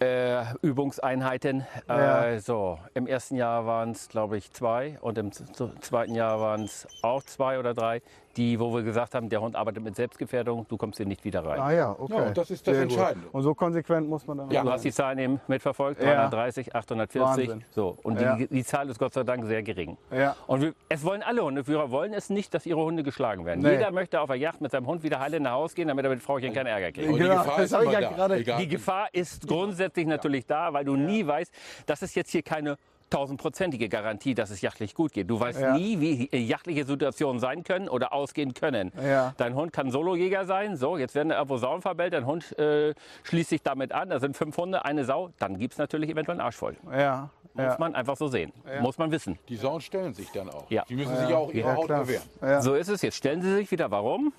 äh, Übungseinheiten. Ja. Äh, so, Im ersten Jahr waren es, glaube ich, zwei und im zweiten Jahr waren es auch zwei oder drei, die, wo wir gesagt haben, der Hund arbeitet mit Selbstgefährdung, du kommst hier nicht wieder rein. Ah ja, okay. Ja, und das ist das Sehr gut. Entscheidende. Und so konsequent muss man dann Ja. Du hast die Zahlen eben mitverfolgt, Ja. 330, 840. Wahnsinn. So, und Ja. die, die Zahl ist Gott sei Dank sehr gering. Ja. Und wir, es wollen alle Hundeführer wollen es nicht, dass ihre Hunde geschlagen werden. Nee. Jeder möchte auf der Yacht mit seinem Hund wieder heile nach Hause gehen, damit er mit Frauchen keinen Ärger kriegt. Und die Genau, Gefahr das ist ja da. gerade-. Die Gefahr ist grundsätzlich natürlich da, weil du nie weißt, das ist jetzt hier keine tausendprozentige Garantie, dass es jachtlich gut geht. Du weißt Ja. nie, wie äh, jachtliche Situationen sein können oder ausgehen können. Ja. Dein Hund kann Solojäger sein. So, jetzt werden irgendwo Sauen verbellt. Dein Hund äh, schließt sich damit an. Da sind fünf Hunde, eine Sau. Dann gibt es natürlich eventuell einen Arsch voll. Ja. Muss Ja. man einfach so sehen. Muss man wissen. Die Sauen stellen sich dann auch. Ja. Die müssen sich auch ihrer Ja, Haut bewähren. Ja. So ist es. Jetzt stellen Sie sich wieder. Warum?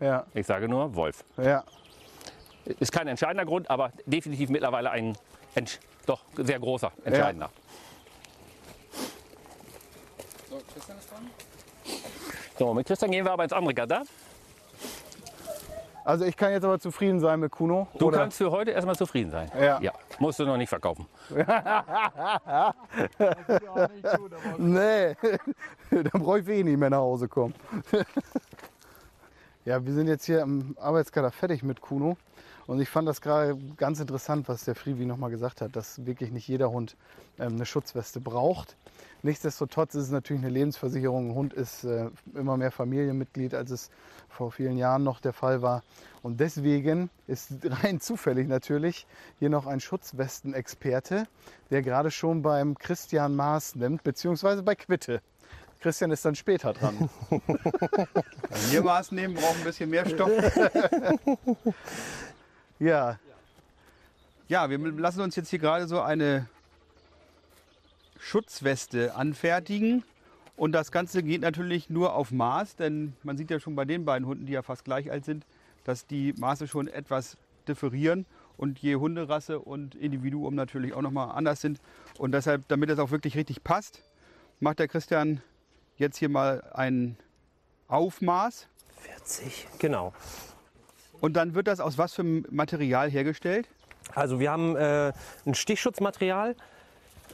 Ja. Ich sage nur Wolf. Ja. Ist kein entscheidender Grund, aber definitiv mittlerweile ein entsch- doch sehr großer entscheidender. So, Christian ist dran. So, mit Christian gehen wir aber ins andere Gatter. Also ich kann jetzt aber zufrieden sein mit Kuno. Du oder? kannst für heute erstmal zufrieden sein. Ja. Musst du noch nicht verkaufen. Nee, dann brauche ich eh nicht mehr nach Hause kommen. ja, wir sind jetzt hier am Arbeitskader fertig mit Kuno. Und ich fand das gerade ganz interessant, was der Frivi nochmal gesagt hat, dass wirklich nicht jeder Hund ähm, eine Schutzweste braucht. Nichtsdestotrotz ist es natürlich eine Lebensversicherung. Ein Hund ist äh, immer mehr Familienmitglied, als es vor vielen Jahren noch der Fall war. Und deswegen ist rein zufällig natürlich hier noch ein Schutzwestenexperte, der gerade schon beim Christian Maß nimmt, beziehungsweise bei Quitte. Christian ist dann später dran. Wenn wir Maß nehmen, brauchen ein bisschen mehr Stoff. ja. Ja, wir lassen uns jetzt hier gerade so eine Schutzweste anfertigen. Und das Ganze geht natürlich nur auf Maß, denn man sieht ja schon bei den beiden Hunden, die ja fast gleich alt sind, dass die Maße schon etwas differieren und je Hunderasse und Individuum natürlich auch nochmal anders sind. Und deshalb, damit es auch wirklich richtig passt, macht der Christian jetzt hier mal ein Aufmaß. 40, genau. Und dann wird das aus was für einem Material hergestellt? Also wir haben äh, ein Stichschutzmaterial,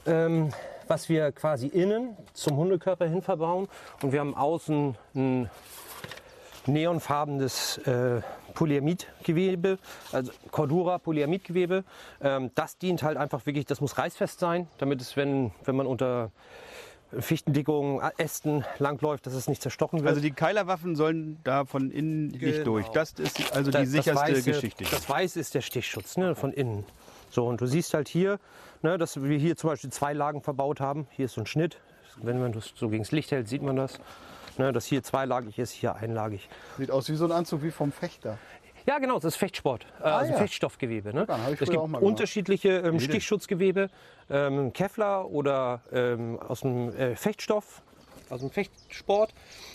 ähm, was wir quasi innen zum Hundekörper hin verbauen. Und wir haben außen ein neonfarbenes äh, Polyamidgewebe, also Cordura Polyamidgewebe. Ähm, das dient halt einfach wirklich, das muss reißfest sein, damit es, wenn, wenn man unter Fichtendickungen, Ästen langläuft, dass es nicht zerstochen wird. Also die Keilerwaffen sollen da von innen nicht Genau. durch. Das ist also die Das- das sicherste Weiße- Geschichte. Das Weiße ist der Stichschutz ne, von innen. So, und du siehst halt hier, ne, dass wir hier zum Beispiel zwei Lagen verbaut haben. Hier ist so ein Schnitt. Wenn man das so gegen das Licht hält, sieht man das. Ne, dass hier zweilagig ist, hier einlagig. Sieht aus wie so ein Anzug wie vom Fechter. Ja, genau, das ist Fechtsport, äh, also ja. Fechtstoffgewebe. Ne? Dann es gibt unterschiedliche ähm, Stichschutzgewebe, ähm, Kevlar oder ähm, aus dem äh, Fechtstoff, aus dem Fechtsport.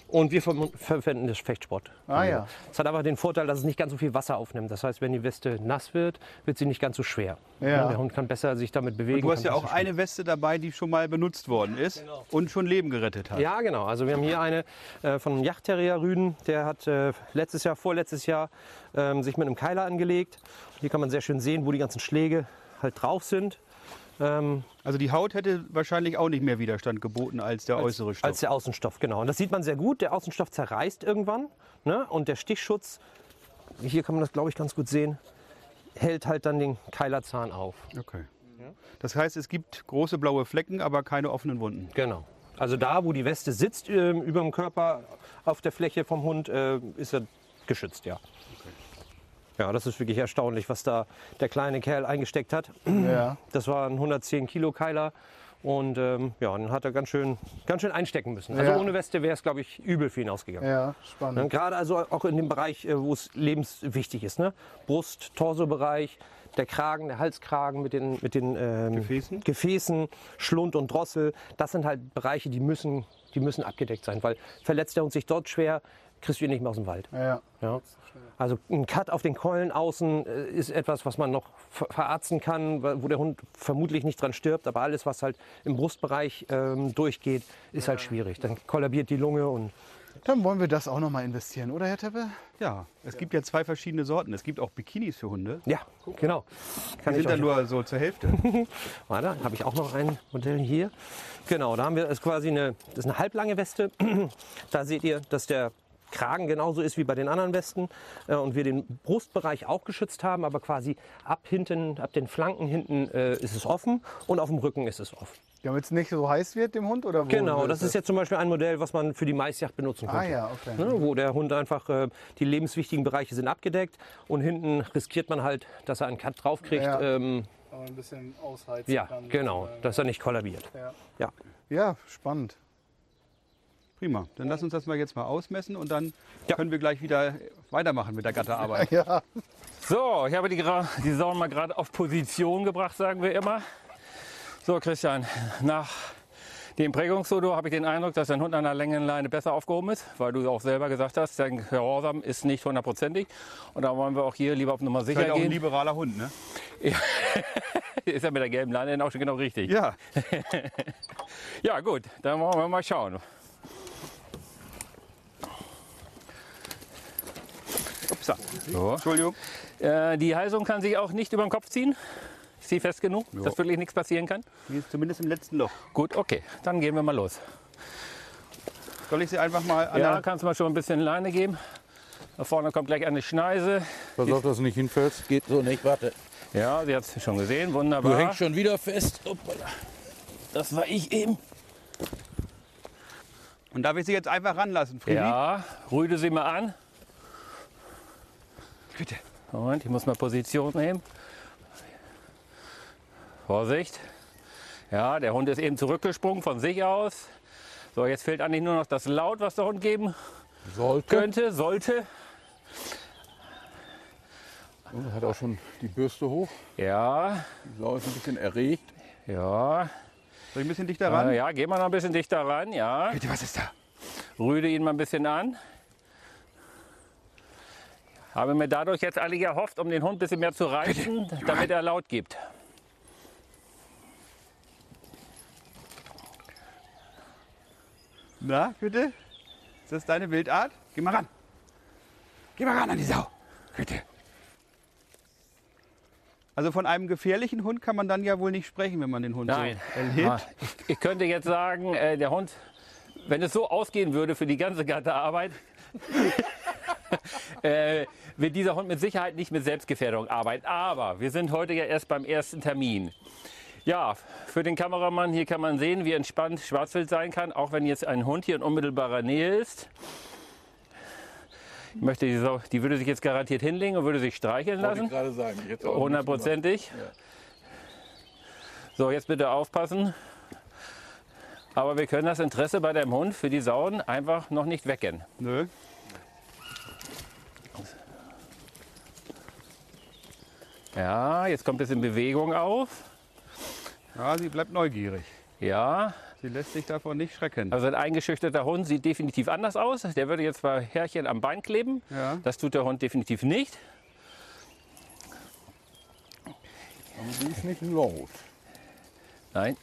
Und wir ver verwenden das Fechtsport. Ah ja. Es hat aber den Vorteil, dass es nicht ganz so viel Wasser aufnimmt. Das heißt, wenn die Weste nass wird, wird sie nicht ganz so schwer. Ja. Der Hund kann besser sich damit bewegen. Du hast ja auch eine Weste dabei, die schon mal benutzt worden ist und schon Leben gerettet hat. Ja, genau. Also wir haben hier eine äh, von einem Yachtterrier Rüden. Der hat äh, letztes Jahr, vorletztes Jahr ähm, sich mit einem Keiler angelegt. Hier kann man sehr schön sehen, wo die ganzen Schläge halt drauf sind. Ähm, Also die Haut hätte wahrscheinlich auch nicht mehr Widerstand geboten als der äußere Stoff. als der Außenstoff, genau. Und das sieht man sehr gut. Der Außenstoff zerreißt irgendwann. Ne? Und der Stichschutz, hier kann man das, glaube ich, ganz gut sehen, hält halt dann den Keilerzahn auf. okay. Das heißt, es gibt große blaue Flecken, aber keine offenen Wunden. Genau. Also da, wo die Weste sitzt, ähm, über dem Körper auf der Fläche vom Hund, äh, ist er geschützt, ja. Ja, das ist wirklich erstaunlich, was da der kleine Kerl eingesteckt hat. Ja. Das war ein 110 Kilo Keiler und ähm, ja, dann hat er ganz schön, ganz schön einstecken müssen. Also Ja. ohne Weste wäre es, glaube ich, übel für ihn ausgegangen. Ja, Ne, spannend. Gerade also auch in dem Bereich, äh, wo es lebenswichtig ist. Ne? Brust, Torsobereich, der Kragen, der Halskragen mit den, mit den ähm, Gefäßen? Gefäßen, Schlund und Drossel. Das sind halt Bereiche, die müssen die müssen abgedeckt sein, weil verletzt der Hund sich dort schwer, kriegst du ihn nicht mehr aus dem Wald. Ja. Ja. Also ein Cut auf den Keulen außen äh, ist etwas, was man noch ver- verarzten kann, wo der Hund vermutlich nicht dran stirbt, aber alles, was halt im Brustbereich ähm, durchgeht, ist halt schwierig. Dann kollabiert die Lunge und Dann wollen wir das auch noch mal investieren, oder Herr Teppe? Ja, es gibt ja zwei verschiedene Sorten. Es gibt auch Bikinis für Hunde. ja, genau. Die Kann sind ich dann nur so zur Hälfte. Warte, habe ich auch noch ein Modell hier. Genau, da haben wir ist quasi eine, das ist eine halblange Weste. Da seht ihr, dass der Kragen genauso ist wie bei den anderen Westen äh, und wir den Brustbereich auch geschützt haben, aber quasi ab hinten, ab den Flanken hinten äh, ist es offen und auf dem Rücken ist es offen. Damit es nicht so heiß wird dem Hund? Oder wo Genau, das ist jetzt zum Beispiel ein Modell, was man für die Maisjagd benutzen Ah könnte. ja, okay. Ne, wo der Hund einfach, äh, die lebenswichtigen Bereiche sind abgedeckt und hinten riskiert man halt, dass er einen Cut draufkriegt. Ja. Ähm, Aber ein bisschen ausheizen ja, genau, dass er nicht kollabiert. Ja. Ja. ja, spannend. Prima. Dann lass uns das mal jetzt mal ausmessen und dann Ja. können wir gleich wieder weitermachen mit der Gatterarbeit. Ja, So, ich habe die, die Sauen mal gerade auf Position gebracht, sagen wir immer. So, Christian, nach dem Prägungsfoto habe ich den Eindruck, dass dein Hund an der Längenleine besser aufgehoben ist, weil du auch selber gesagt hast, dein Gehorsam ist nicht hundertprozentig. Und da wollen wir auch hier lieber auf Nummer sicher Vielleicht auch ein gehen. liberaler Hund, ne? Ist ja mit der gelben Leine auch schon genau richtig. Ja. Ja, gut, dann wollen wir mal schauen. Upsa. So. Entschuldigung. Äh, die Halsung kann sich auch nicht über den Kopf ziehen. Ist sie fest genug, dass wirklich nichts passieren kann? Die ist zumindest im letzten Loch. Gut, okay, dann gehen wir mal los. Soll ich sie einfach mal an Ja, der... kannst du mal schon ein bisschen Leine geben. Da vorne kommt gleich eine Schneise. Pass auf, dass du nicht hinfällst. Geht so nicht. Warte. Ja, sie hat es schon gesehen, Du wunderbar. hängst schon wieder fest. Hoppala. Das war ich eben. Und darf ich sie jetzt einfach ranlassen, Friedi? Ja, rüde sie mal an. Bitte. Moment, ich muss mal Position nehmen. Vorsicht. Ja, der Hund ist eben zurückgesprungen von sich aus. So, jetzt fehlt eigentlich nur noch das Laut, was der Hund geben Sollte. könnte, sollte. Und hat auch schon die Bürste hoch. Ja, Die Sau ist ein bisschen erregt. ja. Soll ich ein bisschen dichter ran? Äh, ja, gehen wir noch ein bisschen dichter ran, ja. Bitte, was ist da? Rüde ihn mal ein bisschen an. Habe mir dadurch jetzt alle erhofft, um den Hund ein bisschen mehr zu reizen, damit er laut gibt. Na, bitte? Ist das deine Wildart? Geh mal ran. Geh mal ran an die Sau. Bitte. Also von einem gefährlichen Hund kann man dann ja wohl nicht sprechen, wenn man den Hund Nein. so erlebt. Ah, Ich, ich könnte jetzt sagen, äh, der Hund, wenn es so ausgehen würde für die ganze Gatterarbeit, äh, wird dieser Hund mit Sicherheit nicht mit Selbstgefährdung arbeiten. Aber wir sind heute ja erst beim ersten Termin. Ja, für den Kameramann hier kann man sehen, wie entspannt Schwarzwild sein kann, auch wenn jetzt ein Hund hier in unmittelbarer Nähe ist. Ich möchte die, Sau, die würde sich jetzt garantiert hinlegen und würde sich streicheln Wollte ich lassen. gerade sagen. Jetzt auch Hundertprozentig. So, jetzt bitte aufpassen. Aber wir können das Interesse bei dem Hund für die Sauen einfach noch nicht wecken. Nö. Ja, jetzt kommt ein bisschen Bewegung auf. Ja, sie bleibt neugierig. Ja, Sie lässt sich davon nicht schrecken. also ein eingeschüchterter Hund sieht definitiv anders aus. Der würde jetzt bei Härchen am Bein kleben. Ja. Das tut der Hund definitiv nicht. Aber die ist nicht laut. Nein.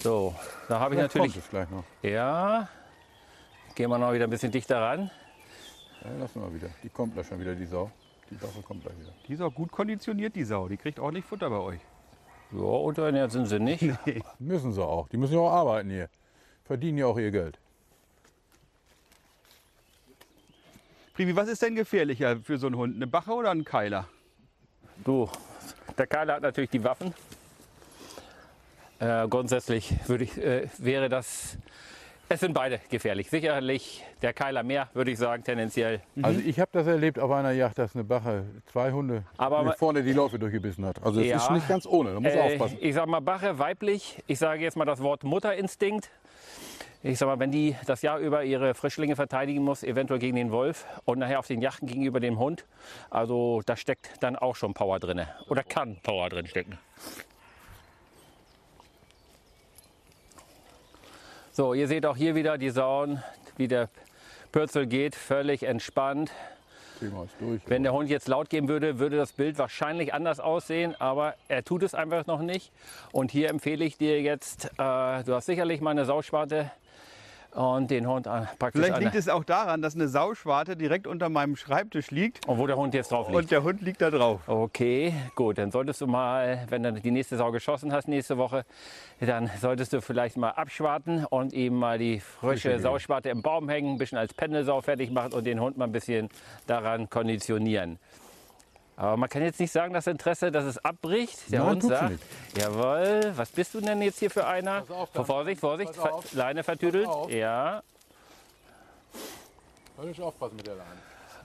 So, da habe ich Vielleicht natürlich. kommt es gleich noch. Ja. Gehen wir noch wieder ein bisschen dichter ran. Ja, lassen wir wieder. Die kommt gleich schon wieder, die Sau. Die Sache kommt gleich wieder. Die ist auch gut konditioniert, die Sau. Die kriegt ordentlich Futter bei euch. Ja, unterernährt sind sie nicht. Müssen sie auch. Die müssen ja auch arbeiten hier. Verdienen ja auch ihr Geld. Privi, was ist denn gefährlicher für so einen Hund? Eine Bache oder ein Keiler? Du, der Keiler hat natürlich die Waffen. Äh, grundsätzlich würde ich, äh, wäre das. Es sind beide gefährlich. Sicherlich der Keiler mehr, würde ich sagen, tendenziell. Also ich habe das erlebt auf einer Yacht, dass eine Bache zwei Hunde Aber- vorne die Läufe durchgebissen hat. Also es Ja. ist nicht ganz ohne, da muss Äh, aufpassen. ich sage mal Bache, weiblich. Ich sage jetzt mal das Wort Mutterinstinkt. Ich sag mal, wenn die das Jahr über ihre Frischlinge verteidigen muss, eventuell gegen den Wolf und nachher auf den Yachten gegenüber dem Hund, also da steckt dann auch schon Power drin. Oder kann Power drin stecken. So, ihr seht auch hier wieder die Sauen, wie der Pürzel geht, völlig entspannt. Thema ist durch. Wenn der Hund jetzt laut geben würde, würde das Bild wahrscheinlich anders aussehen, aber er tut es einfach noch nicht. Und hier empfehle ich dir jetzt, äh, du hast sicherlich mal eine Sauschwarte und den Hund äh, praktisch Vielleicht liegt es auch daran, dass eine Sauschwarte direkt unter meinem Schreibtisch liegt und wo der Hund jetzt drauf liegt. und der Hund liegt da drauf. Okay, gut, dann solltest du mal, wenn du die nächste Sau geschossen hast nächste Woche, dann solltest du vielleicht mal abschwarten und ihm mal die frische Sauschwarte im Baum hängen, ein bisschen als Pendelsau fertig machen und den Hund mal ein bisschen daran konditionieren. Aber man kann jetzt nicht sagen, das Interesse, dass es abbricht. Der Nein, Hund sagt, nicht. jawohl, was bist du denn jetzt hier für einer? Pass auf, dann. Vorsicht, Vorsicht, Pass auf. Ver- Leine vertüdelt. Ja, Höllisch aufpassen mit der Leine.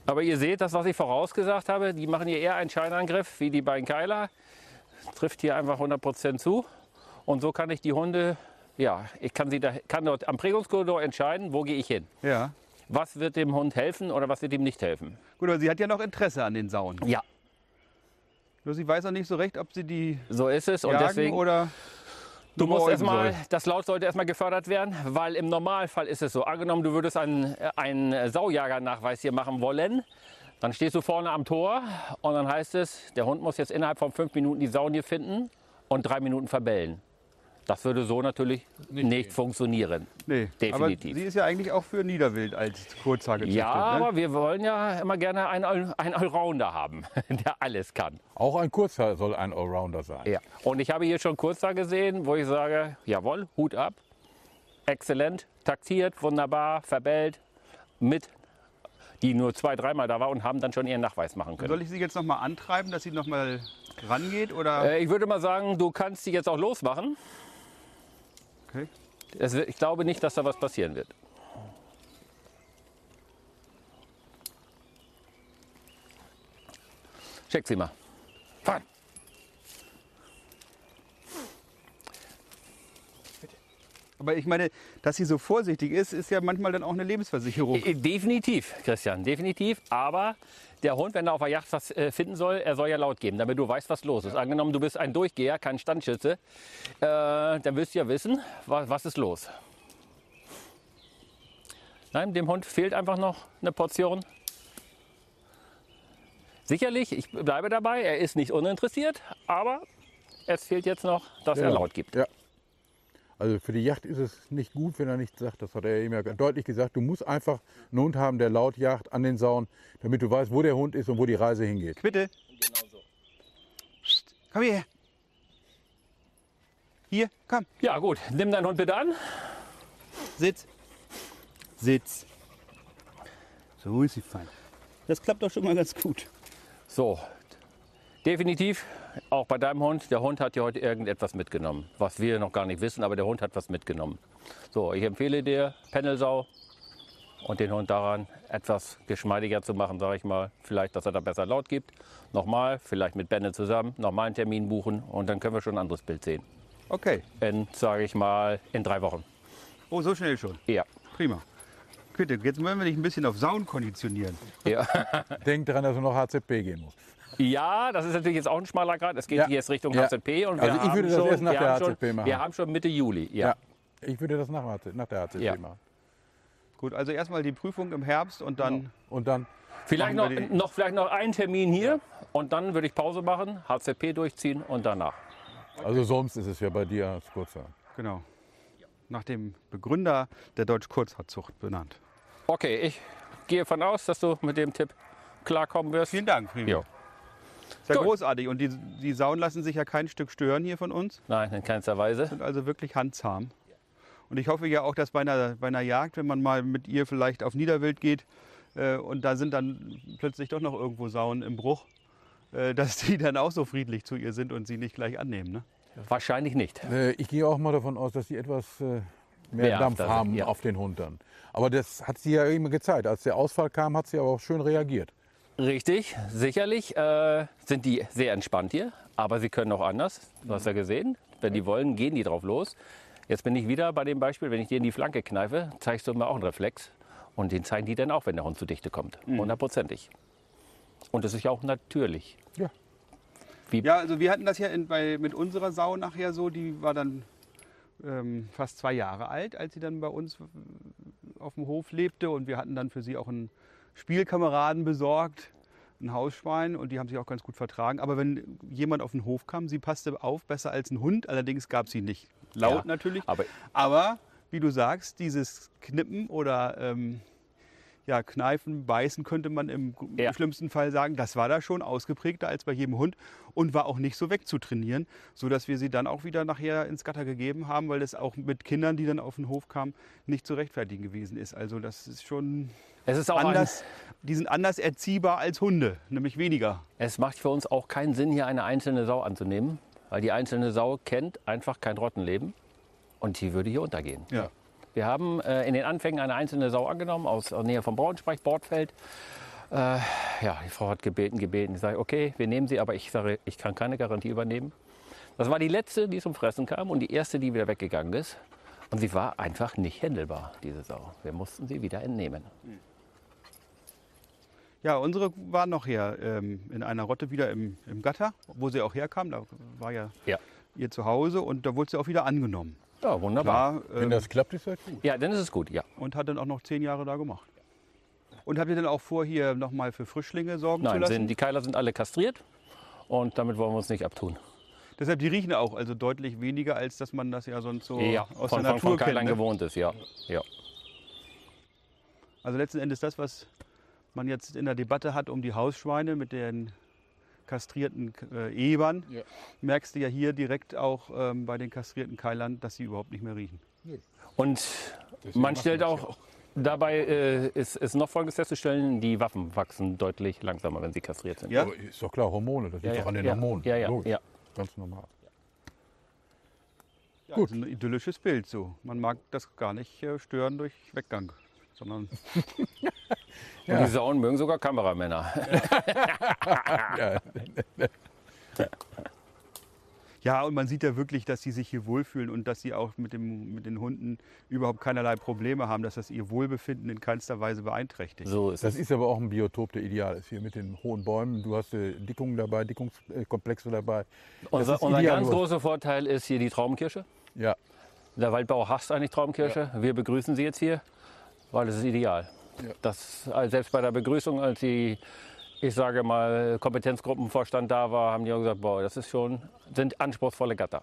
Aber ihr seht, das, was ich vorausgesagt habe, die machen hier eher einen Scheinangriff wie die beiden Keiler. Trifft hier einfach 100% zu. Und so kann ich die Hunde, ja, ich kann, sie da, kann dort am Prägungskorridor entscheiden, wo gehe ich hin. Ja. Was wird dem Hund helfen oder was wird ihm nicht helfen. Gut, aber sie hat ja noch Interesse an den Sauen. Ja, Nur sie weiß auch nicht so recht, ob sie die so ist es. Und deswegen, oder du musst erstmal, das Laut sollte erstmal gefördert werden, weil im Normalfall ist es so. Angenommen, du würdest einen, einen Saujagernachweis hier machen wollen. Dann stehst du vorne am Tor und dann heißt es, der Hund muss jetzt innerhalb von fünf Minuten die Sauen hier finden und drei Minuten verbellen. Das würde so natürlich nicht, funktionieren. Nee, Definitiv. aber sie ist ja eigentlich auch für Niederwild als Kurzhaar gezüchtet. Ja, ne? aber wir wollen ja immer gerne einen, All- einen Allrounder haben, der alles kann. Auch ein Kurzhaar soll ein Allrounder sein. Ja. Und ich habe hier schon Kurzhaar gesehen, wo ich sage, jawohl, Hut ab, exzellent, taktiert, wunderbar, verbellt, mit, die nur zwei, dreimal da war und haben dann schon ihren Nachweis machen können. Soll ich sie jetzt noch mal antreiben, dass sie noch mal rangeht? Oder? Äh, ich würde mal sagen, du kannst sie jetzt auch losmachen. Okay. Es ich glaube nicht, dass da was passieren wird. Check sie mal. Aber ich meine, dass sie so vorsichtig ist, ist ja manchmal dann auch eine Lebensversicherung. Äh, Definitiv, Christian, definitiv. Aber der Hund, wenn er auf der Yacht was äh, finden soll, er soll ja laut geben, damit du weißt, was los ist. Angenommen, du bist ein Durchgeher, kein Standschütze, äh, dann wirst du ja wissen, was, was ist los. Nein, dem Hund fehlt einfach noch eine Portion. Sicherlich, ich bleibe dabei, er ist nicht uninteressiert, aber es fehlt jetzt noch, dass er laut gibt. Ja. Also für die Yacht ist es nicht gut, wenn er nichts sagt. Das hat er eben ja deutlich gesagt. Du musst einfach einen Hund haben, der laut jagt an den Sauen, damit du weißt, wo der Hund ist und wo die Reise hingeht. Bitte. Psst, komm hierher. Hier, komm. Ja gut, nimm deinen Hund bitte an. Sitz. Sitz. So ist sie fein. Das klappt doch schon mal ganz gut. So, definitiv auch bei deinem Hund. Der Hund hat dir heute irgendetwas mitgenommen, was wir noch gar nicht wissen, aber der Hund hat was mitgenommen. So, ich empfehle dir Pendelsau und den Hund daran etwas geschmeidiger zu machen, sage ich mal. Vielleicht, dass er da besser laut gibt. Nochmal, vielleicht mit Benne zusammen, nochmal einen Termin buchen und dann können wir schon ein anderes Bild sehen. Okay. In, sage ich mal, in drei Wochen. Oh, so schnell schon. Ja. Prima. Bitte, jetzt wollen wir dich ein bisschen auf Sauen konditionieren. Ja. Denk daran, dass du noch HZP gehen musst. Ja, das ist natürlich jetzt auch ein schmaler Grad. Es geht Ja. hier jetzt Richtung Ja. HZP. Und wir Also ich haben würde das schon, erst nach wir der haben schon, HZP machen. Wir haben schon Mitte Juli. Ja. Ja. Ich würde das nach, nach der HZP Ja. machen. Gut, also erstmal die Prüfung im Herbst und dann. Und dann Vielleicht noch, noch, vielleicht noch einen Termin hier und dann würde ich Pause machen, HZP durchziehen und danach. Also sonst ist es ja bei dir als Kurzhaar. Genau. Nach dem Begründer der Deutsch-Kurzhaarzucht benannt. Okay, ich gehe von aus, dass du mit dem Tipp klarkommen wirst. Vielen Dank, Prima. Jo. Sehr Gut. großartig. Und die, die Sauen lassen sich ja kein Stück stören hier von uns. Nein, in keinster Weise. Sind also wirklich handzahm. Und ich hoffe ja auch, dass bei einer, bei einer Jagd, wenn man mal mit ihr vielleicht auf Niederwild geht äh, und da sind dann plötzlich doch noch irgendwo Sauen im Bruch, äh, dass die dann auch so friedlich zu ihr sind und sie nicht gleich annehmen. Ne? Wahrscheinlich nicht. Äh, ich gehe auch mal davon aus, dass sie etwas äh, mehr Wehrhafter Dampf sind, haben ja. auf den Hund dann. Aber das hat sie ja immer gezeigt. Als der Ausfall kam, hat sie aber auch schön reagiert. Richtig, sicherlich äh, sind die sehr entspannt hier, aber sie können auch anders. Du hast ja gesehen, wenn die wollen, gehen die drauf los. Jetzt bin ich wieder bei dem Beispiel, wenn ich dir in die Flanke kneife, zeigst du mir auch einen Reflex. Und den zeigen die dann auch, wenn der Hund zu dichte kommt. Hundertprozentig. Und das ist ja auch natürlich. Ja, also wir hatten das ja in, bei, mit unserer Sau nachher so, die war dann ähm, fast zwei Jahre alt, als sie dann bei uns auf dem Hof lebte. Und wir hatten dann für sie auch einen Spielkameraden besorgt, ein Hausschwein. Und die haben sich auch ganz gut vertragen. Aber wenn jemand auf den Hof kam, sie passte auf besser als ein Hund. Allerdings gab sie nicht laut Ja, natürlich. aber- aber wie du sagst, dieses Knippen oder ähm, ja, Kneifen, Beißen könnte man im Ja. schlimmsten Fall sagen, das war da schon ausgeprägter als bei jedem Hund und war auch nicht so wegzutrainieren, sodass wir sie dann auch wieder nachher ins Gatter gegeben haben, weil das auch mit Kindern, die dann auf den Hof kamen, nicht zu rechtfertigen gewesen ist. Also das ist schon Es ist auch anders, die sind anders erziehbar als Hunde, nämlich weniger. Es macht für uns auch keinen Sinn, hier eine einzelne Sau anzunehmen, weil die einzelne Sau kennt einfach kein Rottenleben und die würde hier untergehen. Ja. Wir haben äh, in den Anfängen eine einzelne Sau angenommen aus der Nähe von Braunschweig, Bordfeld. Äh, ja, die Frau hat gebeten, gebeten. Ich sage, okay, wir nehmen sie, aber ich sage, ich kann keine Garantie übernehmen. Das war die letzte, die zum Fressen kam und die erste, die wieder weggegangen ist. Und sie war einfach nicht händelbar, diese Sau. Wir mussten sie wieder entnehmen. Ja, unsere war noch hier ähm, in einer Rotte wieder im, im Gatter, wo sie auch herkam. Da war ja, Ja. ihr Zuhause und da wurde sie auch wieder angenommen. Ja, wunderbar. Klar, Wenn ähm, das klappt, ist das gut. Ja, dann ist es gut, ja. und hat dann auch noch zehn Jahre da gemacht. Und habt ihr dann auch vor, hier nochmal für Frischlinge sorgen zu Nein, lassen? sind, die Keiler sind alle kastriert und damit wollen wir uns nicht abtun. Deshalb, die riechen auch also deutlich weniger, als dass man das ja sonst so ja, aus von, der von, Natur von kennt. Keilern Ne? gewohnt ist, ja. ja. Also letzten Endes das, was man jetzt in der Debatte hat um die Hausschweine mit den kastrierten äh, Ebern, Ja. merkst du ja hier direkt auch ähm, bei den kastrierten Keilern, dass sie überhaupt nicht mehr riechen. Und Deswegen man stellt auch, auch. Dabei äh, ist, ist noch Folgendes festzustellen, die Waffen wachsen deutlich langsamer, wenn sie kastriert sind. Ja? Aber ist doch klar, Hormone, das liegt Ja, doch an den ja, Hormonen. ja, ja, Logisch. ja. Ganz normal. Ja, Gut. Ein idyllisches Bild so. Man mag das gar nicht äh, stören durch Weggang, sondern Und die Sauen mögen sogar Kameramänner. Ja. Ja, und man sieht ja wirklich, dass sie sich hier wohlfühlen und dass sie auch mit, dem, mit den Hunden überhaupt keinerlei Probleme haben, dass das ihr Wohlbefinden in keinster Weise beeinträchtigt. So ist Das es. ist aber auch ein Biotop, der ideal ist. Hier mit den hohen Bäumen. Du hast äh, Dickungen dabei, Dickungskomplexe dabei. Unser, unser ganz großer Vorteil ist hier die Traumkirsche. Ja, Der Waldbau hasst eigentlich Traumkirsche. Wir begrüßen sie jetzt hier, weil es ist ideal. Ja. Das, also selbst bei der Begrüßung, als die, ich sage mal, Kompetenzgruppenvorstand da war, haben die auch gesagt, boah, das ist schon, sind anspruchsvolle Gatter.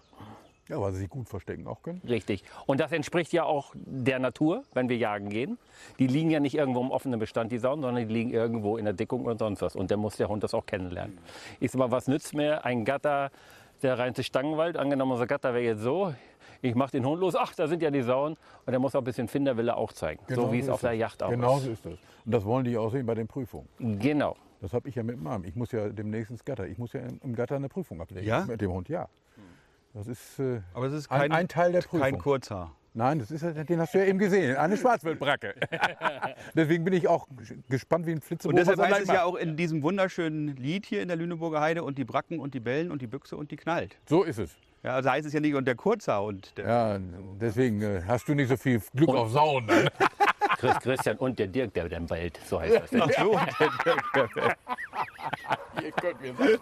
ja, weil sie sich gut verstecken auch können. Richtig. Und das entspricht ja auch der Natur, wenn wir jagen gehen. Die liegen ja nicht irgendwo im offenen Bestand, die Sauen, sondern die liegen irgendwo in der Dickung und sonst was. Und der muss der Hund das auch kennenlernen. Ich sag mal, was nützt mir ein Gatter, der reinste Stangenwald, angenommen unser Gatter wäre jetzt so, ich mache den Hund los, ach, da sind ja die Sauen. Und der muss auch ein bisschen Finderwille auch zeigen. so wie es auf der das. Yacht auch Genau ist. so ist das. Und das wollen die auch sehen bei den Prüfungen. Genau. Das habe ich ja mit meinem. Ich muss ja demnächst ins Gatter. Ich muss ja im Gatter eine Prüfung ablegen. Ja? Mit dem Hund, ja. Das ist, äh, Aber es ist Ein- kein, ein Teil der Prüfung. kein Kurzhaar. nein, das ist, ja- den hast du ja eben gesehen. Eine Schwarzwildbracke. Deswegen bin ich auch gespannt wie ein Flitzebogen. Und deshalb heißt es ja auch in diesem wunderschönen Lied hier in der Lüneburger Heide und die Bracken und die Bellen und die Büchse und die knallt. So ist es. Ja, also heißt es ja nicht und der Kurzhaar und der, Ja, deswegen äh, hast du nicht so viel Glück auf Sauen. Dann. Chris, Christian und der Dirk, der den Wald, so heißt das. Ach so, Ihr könnt mir sagen.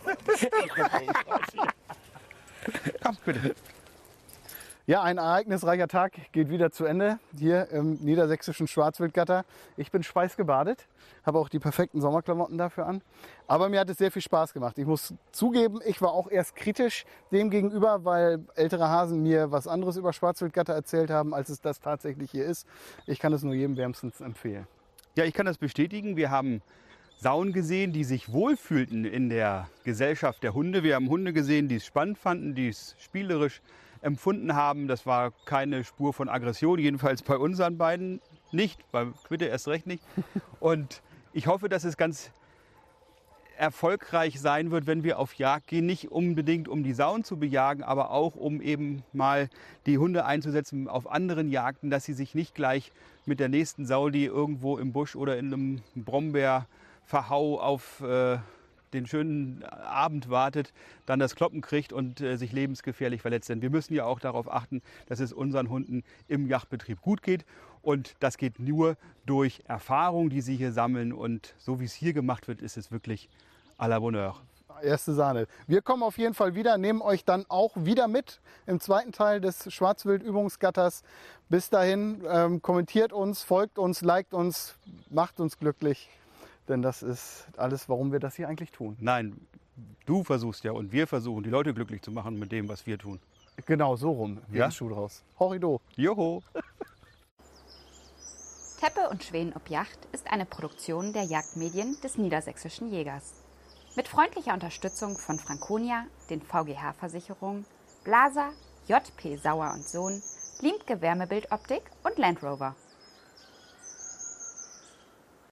komm bitte. Ja, ein ereignisreicher Tag geht wieder zu Ende hier im niedersächsischen Schwarzwildgatter. Ich bin schweißgebadet, habe auch die perfekten Sommerklamotten dafür an. Aber mir hat es sehr viel Spaß gemacht. Ich muss zugeben, ich war auch erst kritisch dem gegenüber, weil ältere Hasen mir was anderes über Schwarzwildgatter erzählt haben, als es das tatsächlich hier ist. Ich kann es nur jedem wärmstens empfehlen. Ja, ich kann das bestätigen. Wir haben Sauen gesehen, die sich wohlfühlten in der Gesellschaft der Hunde. Wir haben Hunde gesehen, die es spannend fanden, die es spielerisch empfunden haben. Das war keine Spur von Aggression, jedenfalls bei unseren beiden nicht, bei Quitte erst recht nicht. Und ich hoffe, dass es ganz erfolgreich sein wird, wenn wir auf Jagd gehen. Nicht unbedingt, um die Sauen zu bejagen, aber auch, um eben mal die Hunde einzusetzen auf anderen Jagden, dass sie sich nicht gleich mit der nächsten Sau, die irgendwo im Busch oder in einem Brombeerverhau auf äh, den schönen Abend wartet, dann das Kloppen kriegt und äh, sich lebensgefährlich verletzt. Denn wir müssen ja auch darauf achten, dass es unseren Hunden im Jagdbetrieb gut geht. Und das geht nur durch Erfahrung, die sie hier sammeln. Und so wie es hier gemacht wird, ist es wirklich à la Bonheur. erste Sahne. Wir kommen auf jeden Fall wieder, nehmen euch dann auch wieder mit im zweiten Teil des Schwarzwild-Übungsgatters. Bis dahin, ähm, kommentiert uns, folgt uns, liked uns, macht uns glücklich. Denn das ist alles, warum wir das hier eigentlich tun. Nein, du versuchst ja und wir versuchen, die Leute glücklich zu machen mit dem, was wir tun. Genau, so rum. Ja? Schuh draus. Horrido. Joho! Teppe und Schweden ob Yacht ist eine Produktion der Jagdmedien des Niedersächsischen Jägers. Mit freundlicher Unterstützung von Franconia, den VGH-Versicherungen, Blaser, JP Sauer und Sohn, Liemtke Wärmebildoptik und Land Rover.